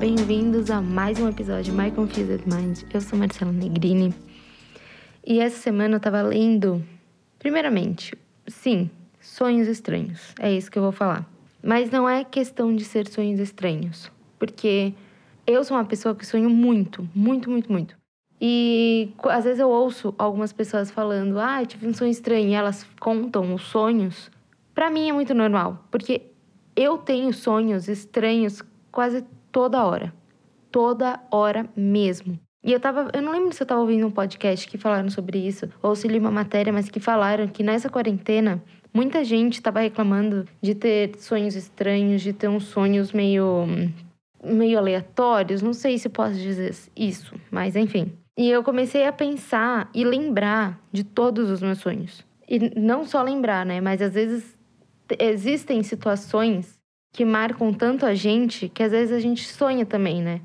bem-vindos a mais um episódio de My Confused Mind. Eu sou Marcela Negrini e essa semana eu tava lendo, primeiramente, sim, sonhos estranhos, é isso que eu vou falar. Mas não é questão de ser sonhos estranhos, porque eu sou uma pessoa que sonho muito, muito, muito, muito. E às vezes eu ouço algumas pessoas falando, ah, tive um sonho estranho, e elas contam os sonhos. Para mim é muito normal, porque eu tenho sonhos estranhos quase toda hora. Toda hora mesmo. E eu tava. Eu não lembro se eu tava ouvindo um podcast que falaram sobre isso, ou se li uma matéria, mas que falaram que nessa quarentena muita gente tava reclamando de ter sonhos estranhos, de ter uns sonhos meio. meio aleatórios. Não sei se posso dizer isso, mas enfim. E eu comecei a pensar e lembrar de todos os meus sonhos. E não só lembrar, né? Mas às vezes existem situações que marcam tanto a gente que às vezes a gente sonha também, né?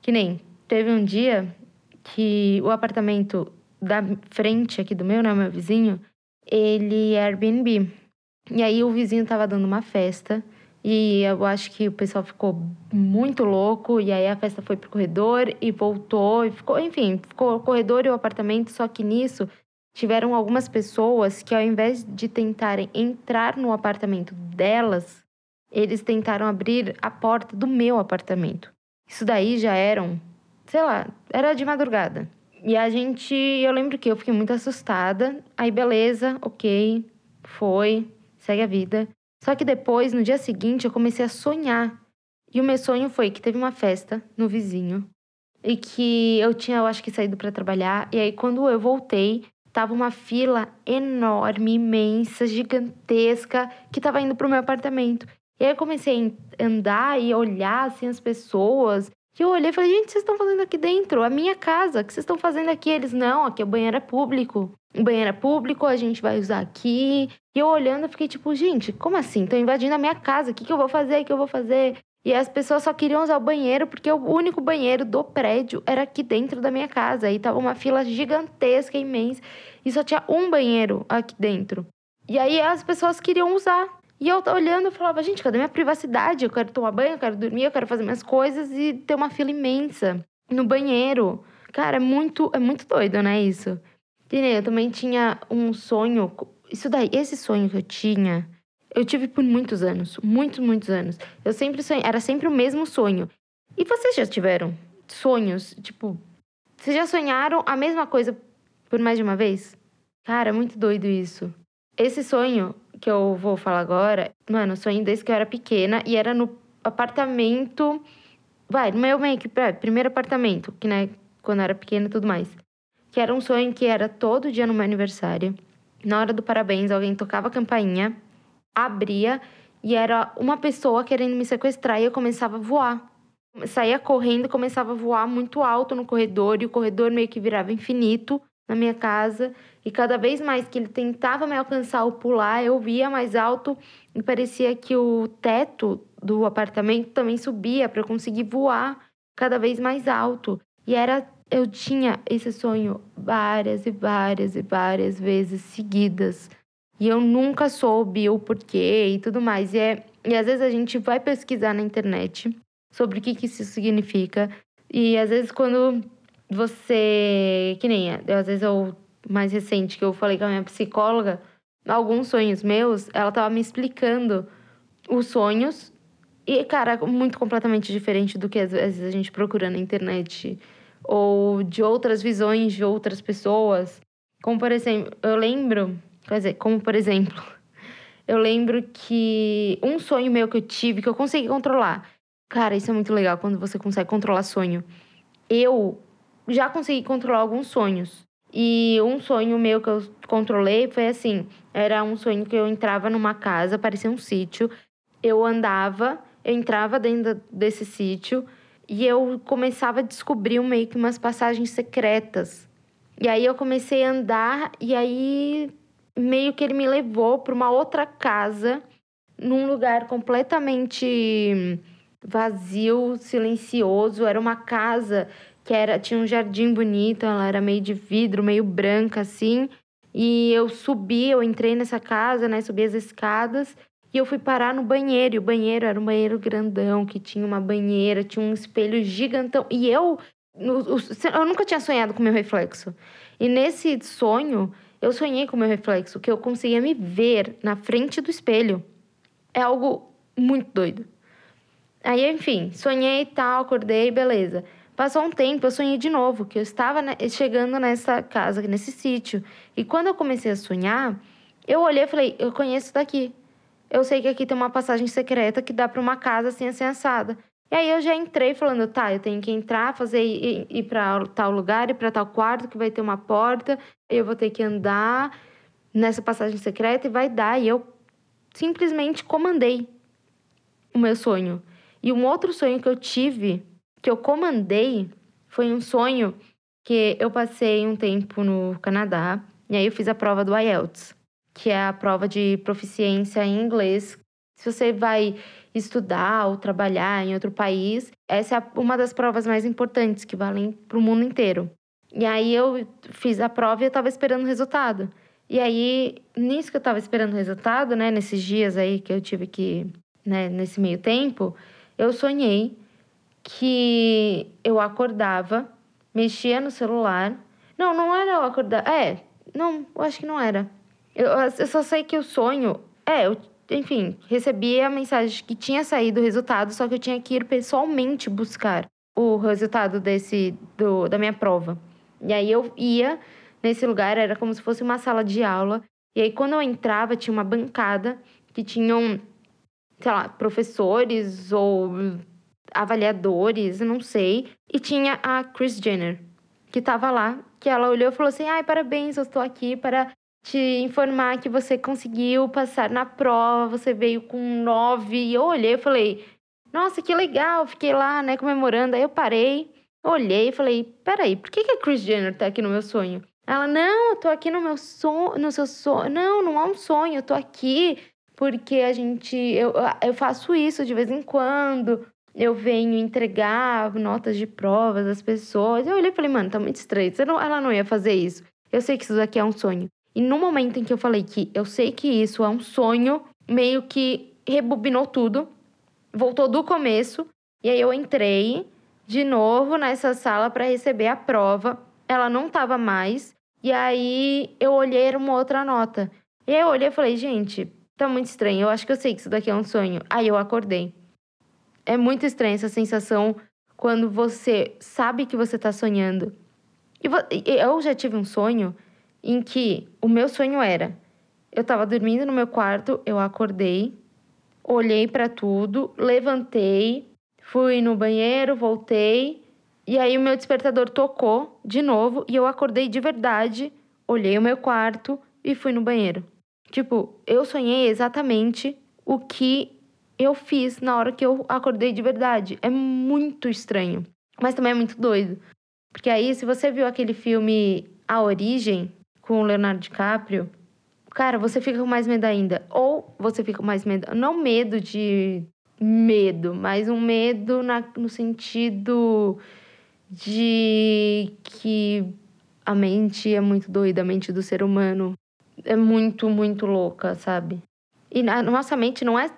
Que nem teve um dia que o apartamento da frente aqui do meu, né, meu vizinho, ele é Airbnb. E aí o vizinho tava dando uma festa e eu acho que o pessoal ficou muito louco e aí a festa foi pro corredor e voltou e ficou, enfim, ficou o corredor e o apartamento, só que nisso tiveram algumas pessoas que ao invés de tentarem entrar no apartamento delas, eles tentaram abrir a porta do meu apartamento. Isso daí já eram, sei lá, era de madrugada. E a gente, eu lembro que eu fiquei muito assustada. Aí beleza, OK, foi, segue a vida. Só que depois, no dia seguinte, eu comecei a sonhar. E o meu sonho foi que teve uma festa no vizinho e que eu tinha, eu acho que saído para trabalhar. E aí quando eu voltei, tava uma fila enorme, imensa, gigantesca, que tava indo pro meu apartamento. E aí eu comecei a andar e olhar assim as pessoas. E eu olhei e falei, gente, vocês estão fazendo aqui dentro? A minha casa, o que vocês estão fazendo aqui? Eles, não, aqui o banheiro é público. O banheiro é público, a gente vai usar aqui. E eu olhando, eu fiquei tipo, gente, como assim? Estão invadindo a minha casa, o que, que eu vou fazer? O que eu vou fazer? E as pessoas só queriam usar o banheiro porque o único banheiro do prédio era aqui dentro da minha casa. E tava uma fila gigantesca, imensa. E só tinha um banheiro aqui dentro. E aí as pessoas queriam usar. E eu olhando, eu falava, gente, cadê minha privacidade? Eu quero tomar banho, eu quero dormir, eu quero fazer minhas coisas e ter uma fila imensa no banheiro. Cara, é muito, é muito doido, né, isso? E eu também tinha um sonho. Isso daí, esse sonho que eu tinha eu tive por muitos anos, muitos, muitos anos. Eu sempre sonhei, era sempre o mesmo sonho. E vocês já tiveram sonhos, tipo, vocês já sonharam a mesma coisa por mais de uma vez? Cara, é muito doido isso. Esse sonho que eu vou falar agora, mano, sonho desde que eu era pequena e era no apartamento. Vai, no meu meio que primeiro apartamento, que né, quando eu era pequena e tudo mais. Que era um sonho que era todo dia no meu aniversário. Na hora do parabéns, alguém tocava a campainha abria e era uma pessoa querendo me sequestrar e eu começava a voar. Saía correndo, começava a voar muito alto no corredor e o corredor meio que virava infinito na minha casa. E cada vez mais que ele tentava me alcançar ou pular, eu via mais alto e parecia que o teto do apartamento também subia para eu conseguir voar cada vez mais alto. E era eu tinha esse sonho várias e várias e várias vezes seguidas. E eu nunca soube o porquê e tudo mais. E, é, e às vezes a gente vai pesquisar na internet sobre o que, que isso significa. E às vezes quando você. Que nem eu, às vezes eu. Mais recente que eu falei com a minha psicóloga, alguns sonhos meus, ela tava me explicando os sonhos. E, cara, muito completamente diferente do que às vezes a gente procura na internet. Ou de outras visões de outras pessoas. Como, por exemplo, eu lembro Quer dizer, como por exemplo, eu lembro que um sonho meu que eu tive, que eu consegui controlar. Cara, isso é muito legal quando você consegue controlar sonho. Eu já consegui controlar alguns sonhos. E um sonho meu que eu controlei foi assim: era um sonho que eu entrava numa casa, parecia um sítio. Eu andava, eu entrava dentro desse sítio e eu começava a descobrir meio que umas passagens secretas. E aí eu comecei a andar e aí meio que ele me levou para uma outra casa, num lugar completamente vazio, silencioso. Era uma casa que era tinha um jardim bonito, ela era meio de vidro, meio branca assim. E eu subi, eu entrei nessa casa, né, subi as escadas E eu fui parar no banheiro, e o banheiro era um banheiro grandão, que tinha uma banheira, tinha um espelho gigantão. E eu, eu nunca tinha sonhado com meu reflexo. E nesse sonho, eu sonhei com meu reflexo, que eu conseguia me ver na frente do espelho. É algo muito doido. Aí, enfim, sonhei e tal, acordei, beleza. Passou um tempo, eu sonhei de novo, que eu estava chegando nessa casa, nesse sítio. E quando eu comecei a sonhar, eu olhei e falei, eu conheço daqui. Eu sei que aqui tem uma passagem secreta que dá para uma casa assim, assim, assada. E aí eu já entrei falando, tá, eu tenho que entrar, fazer ir, ir para tal lugar, ir para tal quarto que vai ter uma porta, eu vou ter que andar nessa passagem secreta e vai dar. E eu simplesmente comandei o meu sonho. E um outro sonho que eu tive que eu comandei foi um sonho que eu passei um tempo no Canadá e aí eu fiz a prova do IELTS, que é a prova de proficiência em inglês. Se você vai estudar ou trabalhar em outro país, essa é uma das provas mais importantes que valem para o mundo inteiro. E aí eu fiz a prova e eu estava esperando o resultado. E aí, nisso que eu estava esperando o resultado, né, nesses dias aí que eu tive que, né, nesse meio tempo, eu sonhei que eu acordava, mexia no celular. Não, não era eu acordar. É, não, eu acho que não era. Eu, eu só sei que o sonho. É, eu, enfim, recebi a mensagem que tinha saído o resultado, só que eu tinha que ir pessoalmente buscar o resultado desse do, da minha prova. E aí eu ia nesse lugar, era como se fosse uma sala de aula. E aí quando eu entrava, tinha uma bancada que tinham, sei lá, professores ou avaliadores, não sei. E tinha a Chris Jenner, que estava lá, que ela olhou e falou assim: ai, parabéns, eu estou aqui para te informar que você conseguiu passar na prova, você veio com nove. E eu olhei e falei: nossa, que legal, fiquei lá, né, comemorando. Aí eu parei, olhei e falei: peraí, por que, que a Chris Jenner está aqui no meu sonho? Ela, não, eu tô aqui no meu sonho, no seu sonho. Não, não é um sonho, eu tô aqui porque a gente, eu, eu faço isso de vez em quando eu venho entregar notas de provas às pessoas. Eu olhei e falei, mano, tá muito estranho. Não, ela não ia fazer isso. Eu sei que isso daqui é um sonho. E no momento em que eu falei que eu sei que isso é um sonho, meio que rebobinou tudo, voltou do começo. E aí eu entrei de novo nessa sala para receber a prova. Ela não tava mais. E aí eu olhei era uma outra nota. E aí eu olhei e falei, gente, tá muito estranho. Eu acho que eu sei que isso daqui é um sonho. Aí eu acordei. É muito estranha essa sensação quando você sabe que você está sonhando. Eu já tive um sonho em que o meu sonho era: eu estava dormindo no meu quarto, eu acordei, olhei para tudo, levantei, fui no banheiro, voltei, e aí o meu despertador tocou de novo e eu acordei de verdade, olhei o meu quarto e fui no banheiro. Tipo, eu sonhei exatamente o que eu fiz na hora que eu acordei de verdade. É muito estranho, mas também é muito doido. Porque aí, se você viu aquele filme A Origem, com o Leonardo DiCaprio, cara, você fica com mais medo ainda. Ou você fica com mais medo, não medo de medo, mas um medo na, no sentido de que a mente é muito doida, a mente do ser humano é muito, muito louca, sabe? E a nossa mente não é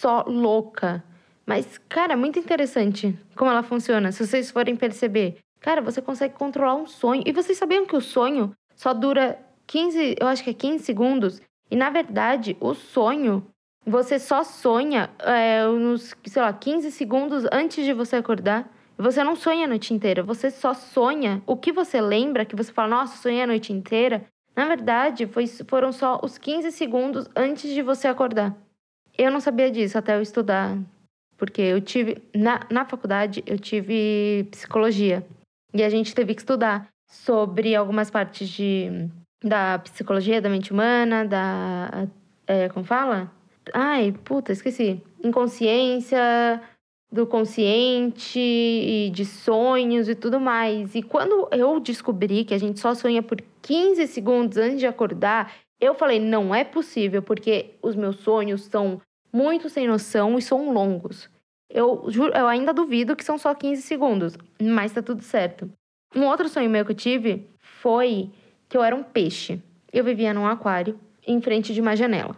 só louca. Mas, cara, é muito interessante como ela funciona, se vocês forem perceber. Cara, você consegue controlar um sonho. E vocês sabiam que o sonho só dura 15, eu acho que é 15 segundos? E na verdade, o sonho, você só sonha é, nos, sei lá, 15 segundos antes de você acordar. Você não sonha a noite inteira, você só sonha. O que você lembra, que você fala, nossa, sonhei a noite inteira, na verdade, foi, foram só os 15 segundos antes de você acordar. Eu não sabia disso até eu estudar, porque eu tive na, na faculdade eu tive psicologia e a gente teve que estudar sobre algumas partes de da psicologia da mente humana, da é, como fala? Ai, puta, esqueci. Inconsciência, do consciente e de sonhos e tudo mais. E quando eu descobri que a gente só sonha por 15 segundos antes de acordar, eu falei, não é possível, porque os meus sonhos são muito sem noção e são longos. Eu, juro, eu ainda duvido que são só 15 segundos, mas tá tudo certo. Um outro sonho meu que eu tive foi que eu era um peixe. Eu vivia num aquário em frente de uma janela.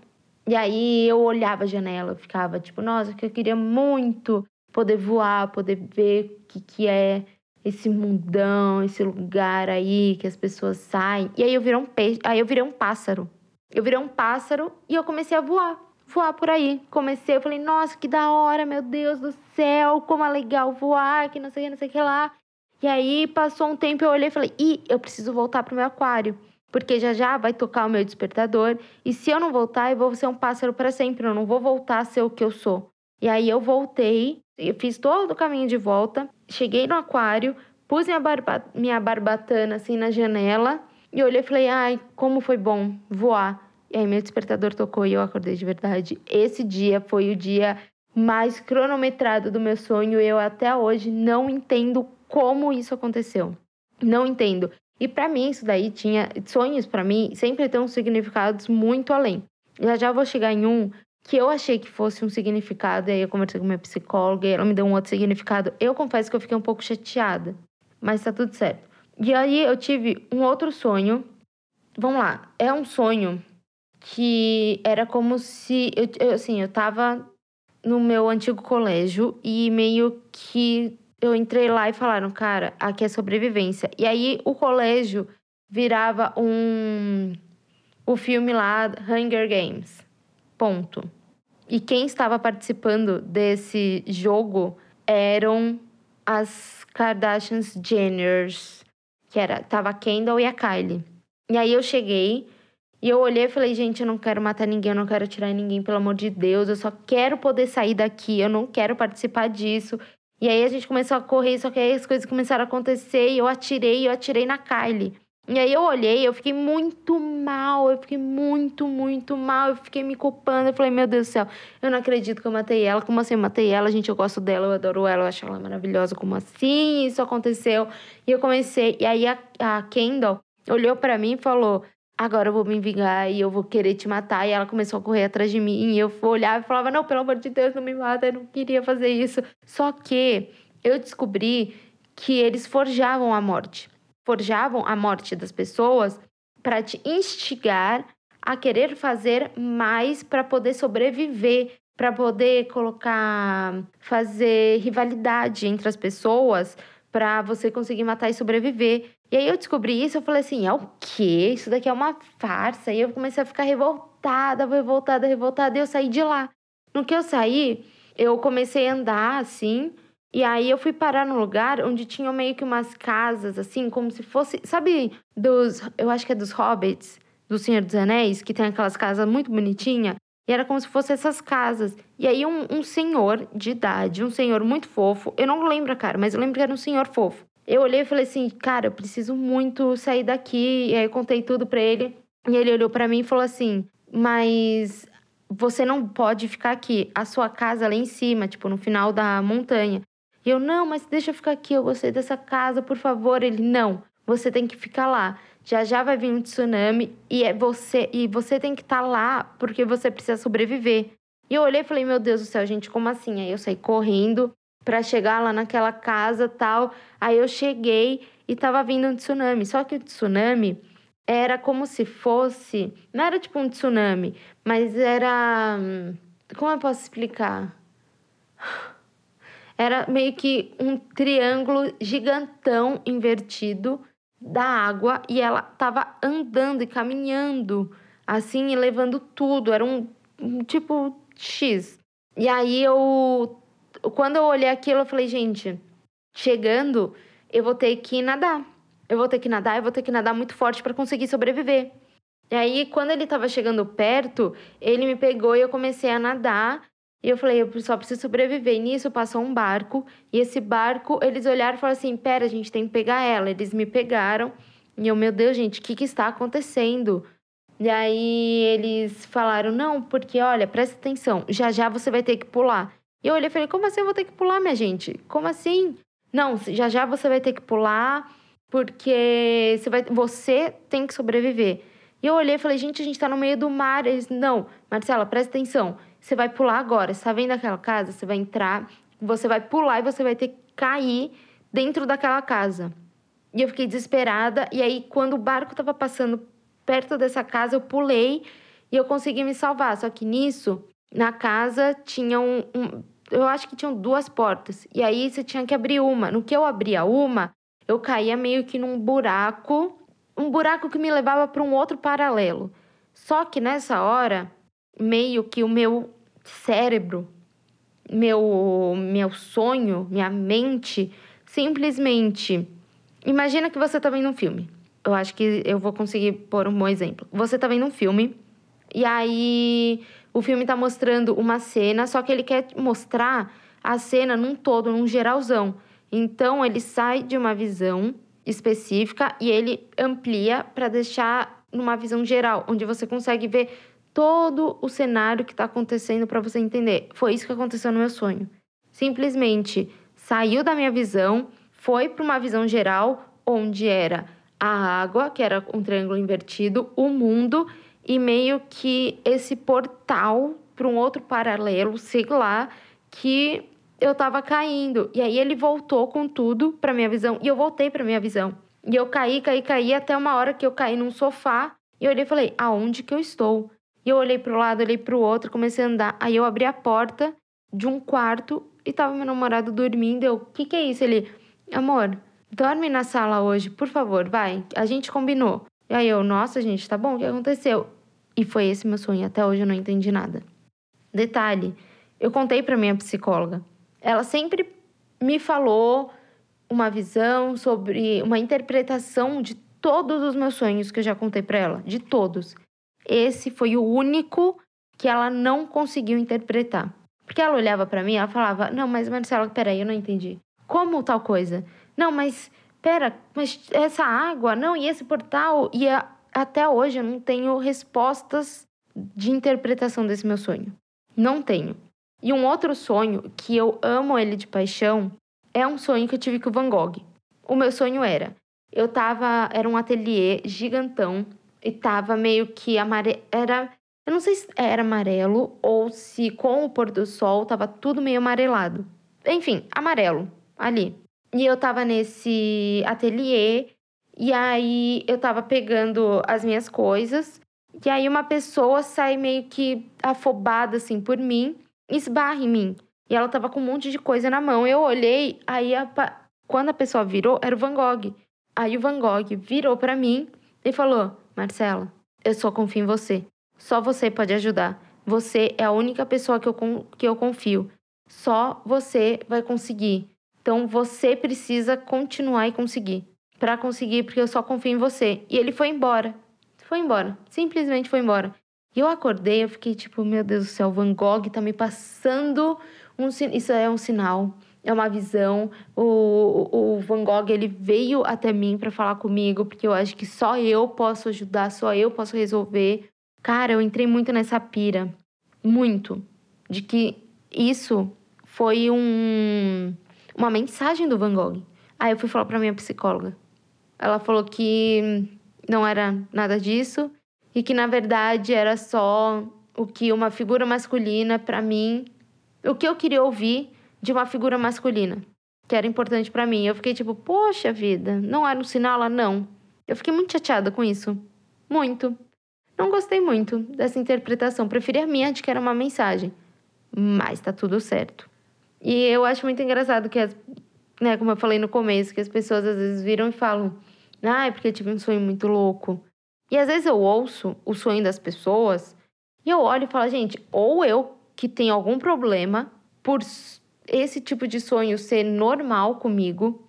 E aí eu olhava a janela, eu ficava tipo, nossa, que eu queria muito poder voar, poder ver o que, que é esse mundão, esse lugar aí que as pessoas saem. E aí eu virei um peixe, aí eu virei um pássaro. Eu virei um pássaro e eu comecei a voar, voar por aí. Comecei, eu falei, nossa, que da hora, meu Deus do céu, como é legal voar, que não sei o que, não sei o que lá. E aí passou um tempo, eu olhei e falei, ih, eu preciso voltar pro meu aquário. Porque já já vai tocar o meu despertador. E se eu não voltar, eu vou ser um pássaro para sempre. Eu não vou voltar a ser o que eu sou. E aí eu voltei, eu fiz todo o caminho de volta, cheguei no aquário, pus minha, barba, minha barbatana assim na janela e olhei e falei: ai, como foi bom voar. E aí meu despertador tocou e eu acordei de verdade. Esse dia foi o dia mais cronometrado do meu sonho. Eu até hoje não entendo como isso aconteceu. Não entendo. E para mim isso daí tinha sonhos para mim sempre tem significados muito além. Já já vou chegar em um que eu achei que fosse um significado, e aí eu conversei com minha psicóloga e ela me deu um outro significado. Eu confesso que eu fiquei um pouco chateada, mas tá tudo certo. E aí eu tive um outro sonho. Vamos lá, é um sonho que era como se eu, eu assim, eu tava no meu antigo colégio e meio que eu entrei lá e falaram, cara, aqui é sobrevivência. E aí o colégio virava um o filme lá Hunger Games. Ponto. E quem estava participando desse jogo eram as Kardashians Jenners, que era tava a Kendall e a Kylie. E aí eu cheguei e eu olhei e falei, gente, eu não quero matar ninguém, eu não quero tirar ninguém, pelo amor de Deus, eu só quero poder sair daqui, eu não quero participar disso. E aí a gente começou a correr, só que aí as coisas começaram a acontecer e eu atirei, eu atirei na Kylie. E aí eu olhei, eu fiquei muito mal, eu fiquei muito, muito mal, eu fiquei me culpando. Eu falei, meu Deus do céu, eu não acredito que eu matei ela. Como assim eu matei ela? Gente, eu gosto dela, eu adoro ela, eu acho ela maravilhosa. Como assim isso aconteceu? E eu comecei, e aí a, a Kendall olhou para mim e falou: agora eu vou me vingar e eu vou querer te matar. E ela começou a correr atrás de mim. E eu olhava e falava: não, pelo amor de Deus, não me mata, eu não queria fazer isso. Só que eu descobri que eles forjavam a morte forjavam a morte das pessoas para te instigar a querer fazer mais para poder sobreviver, para poder colocar, fazer rivalidade entre as pessoas, para você conseguir matar e sobreviver. E aí eu descobri isso, eu falei assim, é o quê? Isso daqui é uma farsa. E eu comecei a ficar revoltada, revoltada, revoltada, e eu saí de lá. No que eu saí, eu comecei a andar assim, e aí eu fui parar num lugar onde tinha meio que umas casas, assim, como se fosse. Sabe, dos. Eu acho que é dos hobbits, do Senhor dos Anéis, que tem aquelas casas muito bonitinhas. E era como se fossem essas casas. E aí um, um senhor de idade, um senhor muito fofo. Eu não lembro, cara, mas eu lembro que era um senhor fofo. Eu olhei e falei assim, cara, eu preciso muito sair daqui. E aí eu contei tudo pra ele. E ele olhou para mim e falou assim: Mas você não pode ficar aqui. A sua casa lá em cima, tipo, no final da montanha. E eu, não, mas deixa eu ficar aqui, eu gostei dessa casa, por favor. Ele, não, você tem que ficar lá. Já já vai vir um tsunami e é você e você tem que estar tá lá porque você precisa sobreviver. E eu olhei e falei, meu Deus do céu, gente, como assim? Aí eu saí correndo para chegar lá naquela casa tal. Aí eu cheguei e tava vindo um tsunami. Só que o tsunami era como se fosse. Não era tipo um tsunami, mas era. Hum, como eu posso explicar? Era meio que um triângulo gigantão invertido da água e ela tava andando e caminhando assim e levando tudo. Era um, um tipo X. E aí eu. Quando eu olhei aquilo, eu falei, gente, chegando, eu vou ter que nadar. Eu vou ter que nadar, eu vou ter que nadar muito forte para conseguir sobreviver. E aí, quando ele tava chegando perto, ele me pegou e eu comecei a nadar. E eu falei, eu só preciso sobreviver. E nisso passou um barco. E esse barco, eles olharam e falaram assim: pera, a gente tem que pegar ela. Eles me pegaram. E eu, meu Deus, gente, o que, que está acontecendo? E aí eles falaram: não, porque olha, presta atenção, já já você vai ter que pular. E eu olhei e falei: como assim eu vou ter que pular, minha gente? Como assim? Não, já já você vai ter que pular, porque você, vai, você tem que sobreviver. E eu olhei e falei: gente, a gente tá no meio do mar. Eles: não, Marcela, presta atenção. Você vai pular agora. Você tá vendo aquela casa? Você vai entrar, você vai pular e você vai ter que cair dentro daquela casa. E eu fiquei desesperada. E aí, quando o barco tava passando perto dessa casa, eu pulei e eu consegui me salvar. Só que nisso, na casa tinha um, um eu acho que tinham duas portas. E aí você tinha que abrir uma. No que eu abria uma, eu caía meio que num buraco, um buraco que me levava para um outro paralelo. Só que nessa hora, meio que o meu cérebro, meu meu sonho, minha mente simplesmente imagina que você está vendo um filme. Eu acho que eu vou conseguir pôr um bom exemplo. Você está vendo um filme e aí o filme está mostrando uma cena, só que ele quer mostrar a cena num todo, num geralzão. Então ele sai de uma visão específica e ele amplia para deixar numa visão geral, onde você consegue ver todo o cenário que está acontecendo para você entender. Foi isso que aconteceu no meu sonho. Simplesmente saiu da minha visão, foi para uma visão geral, onde era a água, que era um triângulo invertido, o mundo e meio que esse portal para um outro paralelo, sei lá, que eu tava caindo. E aí ele voltou com tudo para minha visão e eu voltei para minha visão. E eu caí, caí, caí até uma hora que eu caí num sofá e eu olhei e falei: "Aonde que eu estou?" E eu olhei pro lado, olhei pro outro, comecei a andar. Aí eu abri a porta de um quarto e tava meu namorado dormindo. Eu: "Que que é isso?" Ele: "Amor, dorme na sala hoje, por favor, vai. A gente combinou." E aí eu: "Nossa, gente, tá bom? O que aconteceu?" E foi esse meu sonho. Até hoje eu não entendi nada. Detalhe: eu contei para minha psicóloga. Ela sempre me falou uma visão sobre uma interpretação de todos os meus sonhos que eu já contei para ela, de todos. Esse foi o único que ela não conseguiu interpretar. Porque ela olhava para mim, ela falava: "Não, mas Marcela, peraí, eu não entendi. Como tal coisa? Não, mas pera, mas essa água, não, e esse portal e a, até hoje eu não tenho respostas de interpretação desse meu sonho. Não tenho. E um outro sonho que eu amo ele de paixão é um sonho que eu tive com o Van Gogh. O meu sonho era, eu tava, era um ateliê gigantão e tava meio que amarelo, era, eu não sei se era amarelo ou se com o pôr do sol tava tudo meio amarelado. Enfim, amarelo ali. E eu tava nesse ateliê e aí eu tava pegando as minhas coisas. E aí uma pessoa sai meio que afobada assim por mim, esbarra em mim. E ela tava com um monte de coisa na mão. Eu olhei, aí a, quando a pessoa virou, era o Van Gogh. Aí o Van Gogh virou para mim e falou: Marcela, eu só confio em você. Só você pode ajudar. Você é a única pessoa que eu, que eu confio. Só você vai conseguir. Então você precisa continuar e conseguir para conseguir, porque eu só confio em você. E ele foi embora. Foi embora. Simplesmente foi embora. E eu acordei, eu fiquei tipo, meu Deus do céu, Van Gogh tá me passando um Isso é um sinal, é uma visão. O, o Van Gogh, ele veio até mim para falar comigo, porque eu acho que só eu posso ajudar, só eu posso resolver. Cara, eu entrei muito nessa pira. Muito. De que isso foi um, uma mensagem do Van Gogh. Aí eu fui falar pra minha psicóloga. Ela falou que não era nada disso e que na verdade era só o que uma figura masculina para mim, o que eu queria ouvir de uma figura masculina, que era importante para mim. Eu fiquei tipo, poxa vida, não era um sinal lá não. Eu fiquei muito chateada com isso, muito. Não gostei muito dessa interpretação, preferi a minha de que era uma mensagem. Mas tá tudo certo. E eu acho muito engraçado que as né, como eu falei no começo, que as pessoas às vezes viram e falam: "Ah, é porque eu tive um sonho muito louco". E às vezes eu ouço o sonho das pessoas e eu olho e falo: "Gente, ou eu que tenho algum problema por esse tipo de sonho ser normal comigo,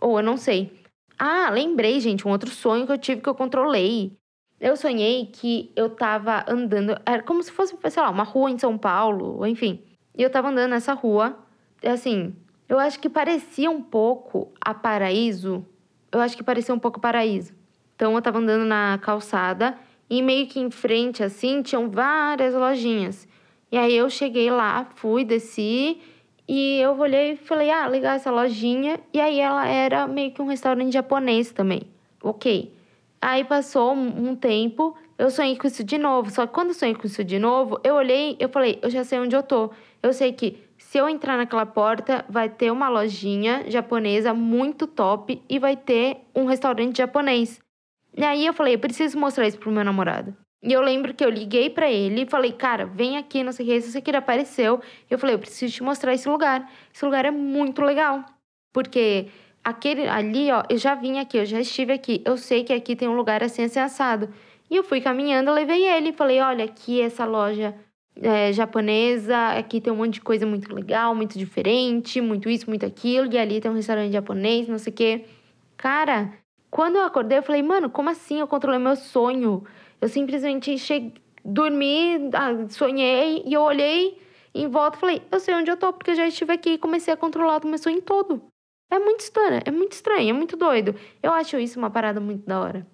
ou eu não sei". Ah, lembrei, gente, um outro sonho que eu tive que eu controlei. Eu sonhei que eu tava andando, era como se fosse, sei lá, uma rua em São Paulo, enfim. E eu tava andando nessa rua, assim, eu acho que parecia um pouco a Paraíso. Eu acho que parecia um pouco Paraíso. Então eu tava andando na calçada e meio que em frente assim tinham várias lojinhas. E aí eu cheguei lá, fui, desci e eu olhei e falei: "Ah, legal essa lojinha". E aí ela era meio que um restaurante japonês também. OK. Aí passou um, um tempo, eu sonhei com isso de novo. Só que quando eu sonhei com isso de novo, eu olhei, eu falei: "Eu já sei onde eu tô". Eu sei que se eu entrar naquela porta, vai ter uma lojinha japonesa muito top e vai ter um restaurante japonês. E aí eu falei, eu preciso mostrar isso pro meu namorado. E eu lembro que eu liguei para ele e falei, cara, vem aqui, não sei o que, esse aqui apareceu. Eu falei, eu preciso te mostrar esse lugar. Esse lugar é muito legal. Porque aquele ali, ó, eu já vim aqui, eu já estive aqui. Eu sei que aqui tem um lugar assim, assim, assado. E eu fui caminhando, levei ele. Falei, olha, aqui essa loja é, japonesa, aqui tem um monte de coisa muito legal, muito diferente, muito isso, muito aquilo. E ali tem um restaurante japonês, não sei o quê. Cara, quando eu acordei, eu falei, mano, como assim eu controlei meu sonho? Eu simplesmente cheguei, dormi, ah, sonhei e eu olhei em volta e falei, eu sei onde eu tô, porque eu já estive aqui e comecei a controlar o meu sonho todo. É muito estranho, é muito estranho, é muito doido. Eu acho isso uma parada muito da hora.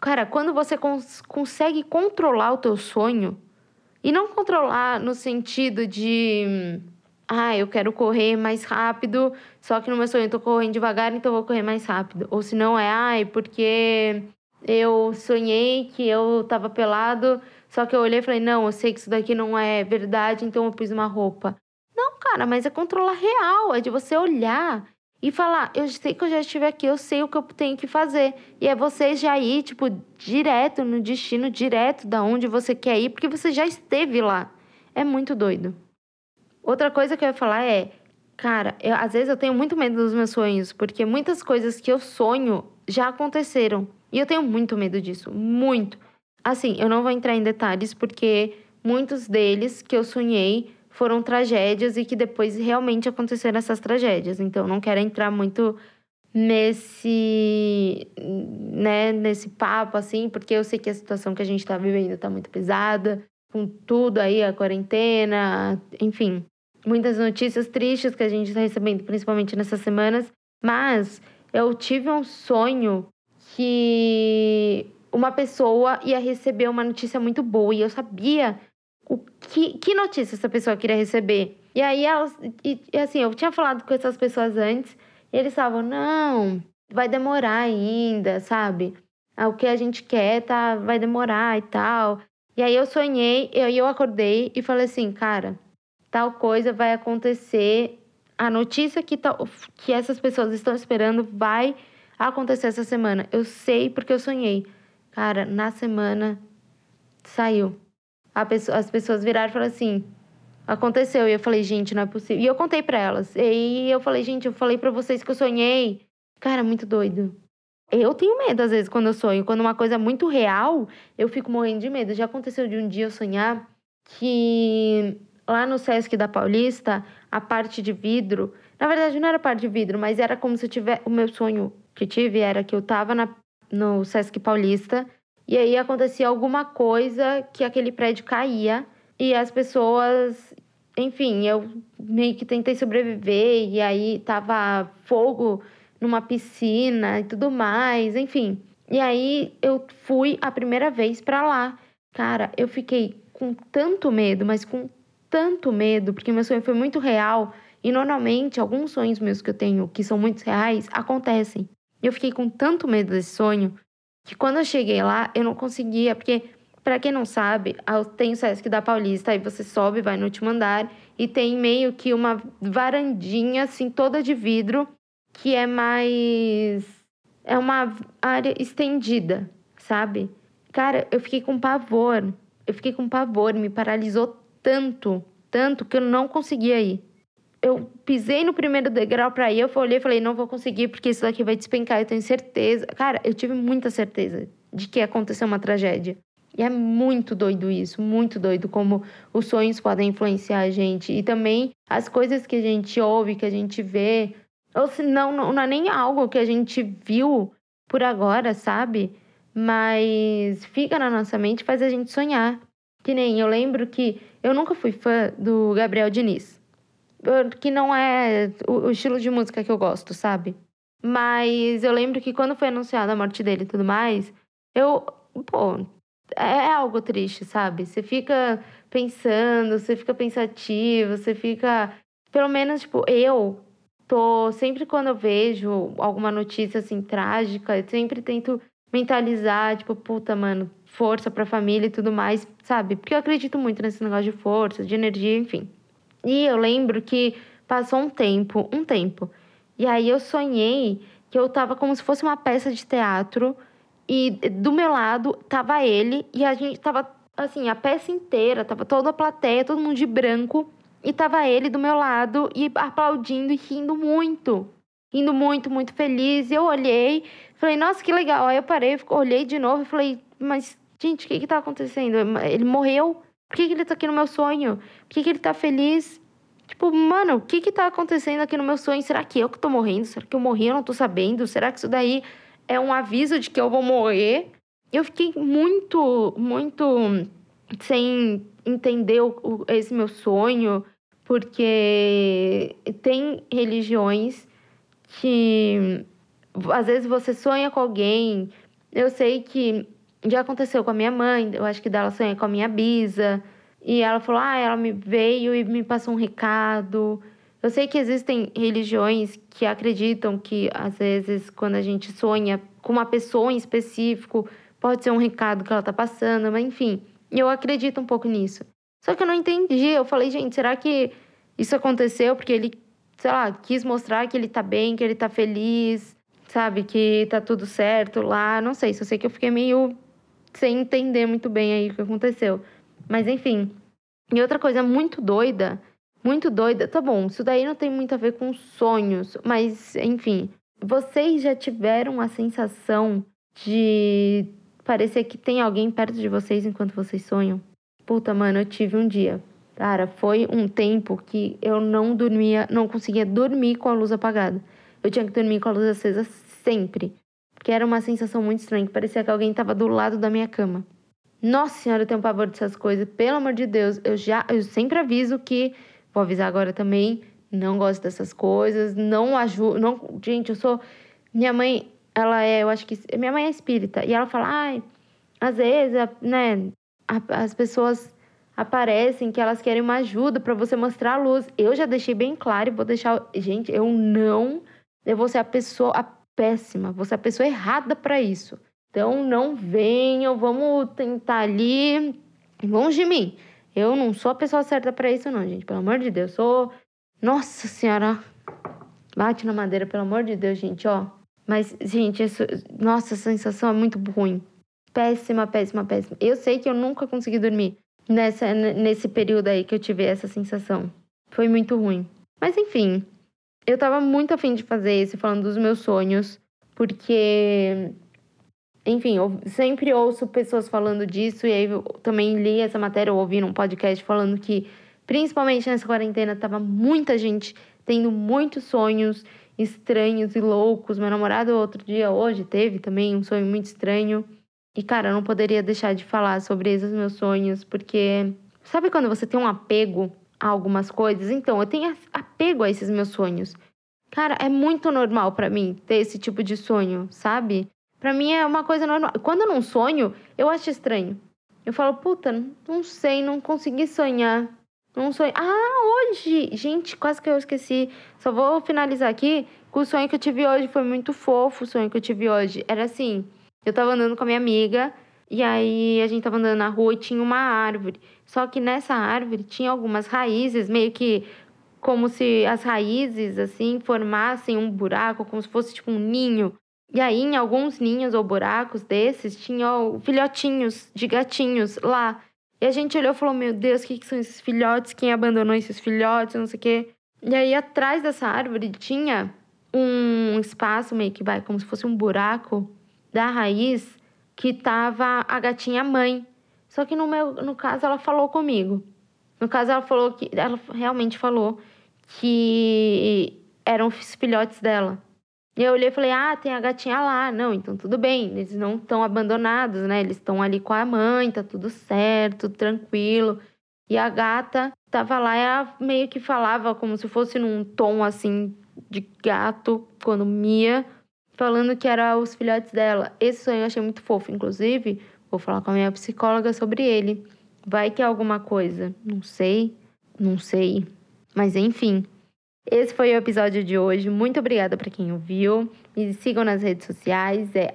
Cara, quando você cons consegue controlar o teu sonho, e não controlar no sentido de ah, eu quero correr mais rápido, só que no meu sonho eu tô correndo devagar, então eu vou correr mais rápido. Ou se não é, ai, porque eu sonhei que eu tava pelado, só que eu olhei e falei, não, eu sei que isso daqui não é verdade, então eu pus uma roupa. Não, cara, mas é controlar real, é de você olhar e falar, eu sei que eu já estive aqui, eu sei o que eu tenho que fazer. E é você já ir, tipo, direto no destino, direto da onde você quer ir, porque você já esteve lá. É muito doido. Outra coisa que eu ia falar é, cara, eu, às vezes eu tenho muito medo dos meus sonhos, porque muitas coisas que eu sonho já aconteceram. E eu tenho muito medo disso, muito. Assim, eu não vou entrar em detalhes, porque muitos deles que eu sonhei foram tragédias e que depois realmente aconteceram essas tragédias. Então, não quero entrar muito nesse, né, nesse papo, assim, porque eu sei que a situação que a gente está vivendo está muito pesada, com tudo aí, a quarentena, enfim muitas notícias tristes que a gente está recebendo, principalmente nessas semanas. Mas eu tive um sonho que uma pessoa ia receber uma notícia muito boa e eu sabia o que, que notícia essa pessoa queria receber. E aí elas, e, e assim, eu tinha falado com essas pessoas antes e eles estavam, não, vai demorar ainda, sabe? Ah, o que a gente quer tá, vai demorar e tal. E aí eu sonhei, e aí eu acordei e falei assim, cara, tal coisa vai acontecer. A notícia que, tá, que essas pessoas estão esperando vai acontecer essa semana. Eu sei porque eu sonhei. Cara, na semana saiu. Pessoa, as pessoas viraram e falaram assim: aconteceu. E eu falei, gente, não é possível. E eu contei pra elas. E eu falei, gente, eu falei pra vocês que eu sonhei. Cara, muito doido. Eu tenho medo às vezes quando eu sonho. Quando uma coisa é muito real, eu fico morrendo de medo. Já aconteceu de um dia eu sonhar que lá no Sesc da Paulista, a parte de vidro, na verdade não era parte de vidro, mas era como se eu tivesse, o meu sonho que tive era que eu tava no Sesc Paulista e aí acontecia alguma coisa que aquele prédio caía e as pessoas, enfim, eu meio que tentei sobreviver e aí tava fogo numa piscina e tudo mais, enfim. E aí eu fui a primeira vez para lá. Cara, eu fiquei com tanto medo, mas com tanto medo, porque meu sonho foi muito real. E normalmente, alguns sonhos meus que eu tenho, que são muito reais, acontecem. Eu fiquei com tanto medo desse sonho que quando eu cheguei lá, eu não conseguia, porque, para quem não sabe, tem o Sesc da Paulista, aí você sobe, vai no último andar, e tem meio que uma varandinha, assim, toda de vidro, que é mais. É uma área estendida, sabe? Cara, eu fiquei com pavor. Eu fiquei com pavor, me paralisou tanto, tanto que eu não conseguia ir. Eu pisei no primeiro degrau para ir, eu olhei e falei, não vou conseguir porque isso daqui vai despencar, eu tenho certeza. Cara, eu tive muita certeza de que aconteceu uma tragédia. E é muito doido isso, muito doido como os sonhos podem influenciar a gente. E também as coisas que a gente ouve, que a gente vê. Ou se não, não é nem algo que a gente viu por agora, sabe? Mas fica na nossa mente, faz a gente sonhar. Que nem eu lembro que eu nunca fui fã do Gabriel Diniz. Que não é o, estilo de música que eu gosto, sabe? Mas eu lembro que quando foi anunciada a morte dele e tudo mais, eu. Pô, é, é algo triste, sabe? Você fica pensando, você fica pensativo, você fica. Pelo menos, tipo, eu tô. Sempre quando eu vejo alguma notícia assim trágica, eu sempre tento mentalizar, tipo, puta, mano, força para a família e tudo mais, sabe? Porque eu acredito muito nesse negócio de força, de energia, enfim. E eu lembro que passou um tempo, um tempo. E aí eu sonhei que eu tava como se fosse uma peça de teatro E do meu lado tava ele e a gente tava assim, a peça inteira, tava toda a plateia, todo mundo de branco. E tava ele do meu lado e aplaudindo e rindo muito. Rindo muito, muito feliz. E eu olhei, falei, nossa, que legal. Aí eu parei, olhei de novo e falei, mas, gente, o que que tá acontecendo? Ele morreu? Por que, que ele tá aqui no meu sonho? Por que, que ele tá feliz? Tipo, mano, o que que tá acontecendo aqui no meu sonho? Será que eu que tô morrendo? Será que eu morri? Eu não tô sabendo? Será que isso daí é um aviso de que eu vou morrer? Eu fiquei muito, muito sem entender o, esse meu sonho, porque tem religiões que às vezes você sonha com alguém. Eu sei que já aconteceu com a minha mãe, eu acho que dela sonha com a minha bisa. E ela falou: ah, ela me veio e me passou um recado. Eu sei que existem religiões que acreditam que, às vezes, quando a gente sonha com uma pessoa em específico, pode ser um recado que ela tá passando, mas enfim, eu acredito um pouco nisso. Só que eu não entendi. Eu falei, gente, será que isso aconteceu porque ele, sei lá, quis mostrar que ele tá bem, que ele tá feliz, sabe, que tá tudo certo lá? Não sei, só sei que eu fiquei meio sem entender muito bem aí o que aconteceu. Mas enfim. E outra coisa muito doida, muito doida, tá bom, isso daí não tem muito a ver com sonhos, mas enfim. Vocês já tiveram a sensação de parecer que tem alguém perto de vocês enquanto vocês sonham? Puta, mano, eu tive um dia. Cara, foi um tempo que eu não dormia, não conseguia dormir com a luz apagada. Eu tinha que dormir com a luz acesa sempre. Porque era uma sensação muito estranha, que parecia que alguém estava do lado da minha cama. Nossa senhora, eu tenho pavor dessas coisas. Pelo amor de Deus, eu já, eu sempre aviso que, vou avisar agora também, não gosto dessas coisas, não ajudo, não, gente, eu sou, minha mãe, ela é, eu acho que, minha mãe é espírita, e ela fala, ai, às vezes, né, as pessoas aparecem que elas querem uma ajuda para você mostrar a luz. Eu já deixei bem claro e vou deixar, gente, eu não, eu vou ser a pessoa a péssima, vou ser a pessoa errada para isso. Então não venham, vamos tentar ali longe de mim. Eu não sou a pessoa certa para isso não, gente. Pelo amor de Deus, sou Nossa Senhora. Bate na madeira, pelo amor de Deus, gente, ó. Mas, gente, isso... nossa, a sensação é muito ruim. Péssima, péssima, péssima. Eu sei que eu nunca consegui dormir nessa, nesse período aí que eu tive essa sensação. Foi muito ruim. Mas enfim, eu tava muito afim de fazer esse falando dos meus sonhos, porque enfim, eu sempre ouço pessoas falando disso, e aí eu também li essa matéria, eu ouvi num podcast falando que, principalmente nessa quarentena, tava muita gente tendo muitos sonhos estranhos e loucos. Meu namorado, outro dia, hoje, teve também um sonho muito estranho. E, cara, eu não poderia deixar de falar sobre esses meus sonhos, porque. Sabe quando você tem um apego a algumas coisas? Então, eu tenho apego a esses meus sonhos. Cara, é muito normal para mim ter esse tipo de sonho, sabe? Para mim é uma coisa normal. Quando eu não sonho, eu acho estranho. Eu falo, puta, não sei, não consegui sonhar. Não sonho. Ah, hoje! Gente, quase que eu esqueci. Só vou finalizar aqui com o sonho que eu tive hoje. Foi muito fofo o sonho que eu tive hoje. Era assim: eu tava andando com a minha amiga. E aí a gente tava andando na rua e tinha uma árvore. Só que nessa árvore tinha algumas raízes, meio que como se as raízes assim formassem um buraco, como se fosse tipo um ninho. E aí, em alguns ninhos ou buracos desses, tinham filhotinhos de gatinhos lá. E a gente olhou e falou: Meu Deus, o que, que são esses filhotes? Quem abandonou esses filhotes? Não sei o quê. E aí, atrás dessa árvore, tinha um espaço meio que vai como se fosse um buraco da raiz que tava a gatinha mãe. Só que no meu no caso ela falou comigo. No caso ela falou que ela realmente falou que eram os filhotes dela. E eu olhei e falei: "Ah, tem a gatinha lá". Não, então tudo bem, eles não estão abandonados, né? Eles estão ali com a mãe, tá tudo certo, tranquilo. E a gata tava lá, ela meio que falava como se fosse num tom assim de gato quando mia, falando que era os filhotes dela. Esse sonho eu achei muito fofo, inclusive, vou falar com a minha psicóloga sobre ele. Vai que é alguma coisa, não sei, não sei. Mas enfim, esse foi o episódio de hoje. Muito obrigada para quem ouviu. Me sigam nas redes sociais, é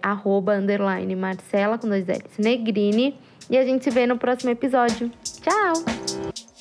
Marcela, com dois L's, Negrini. E a gente se vê no próximo episódio. Tchau!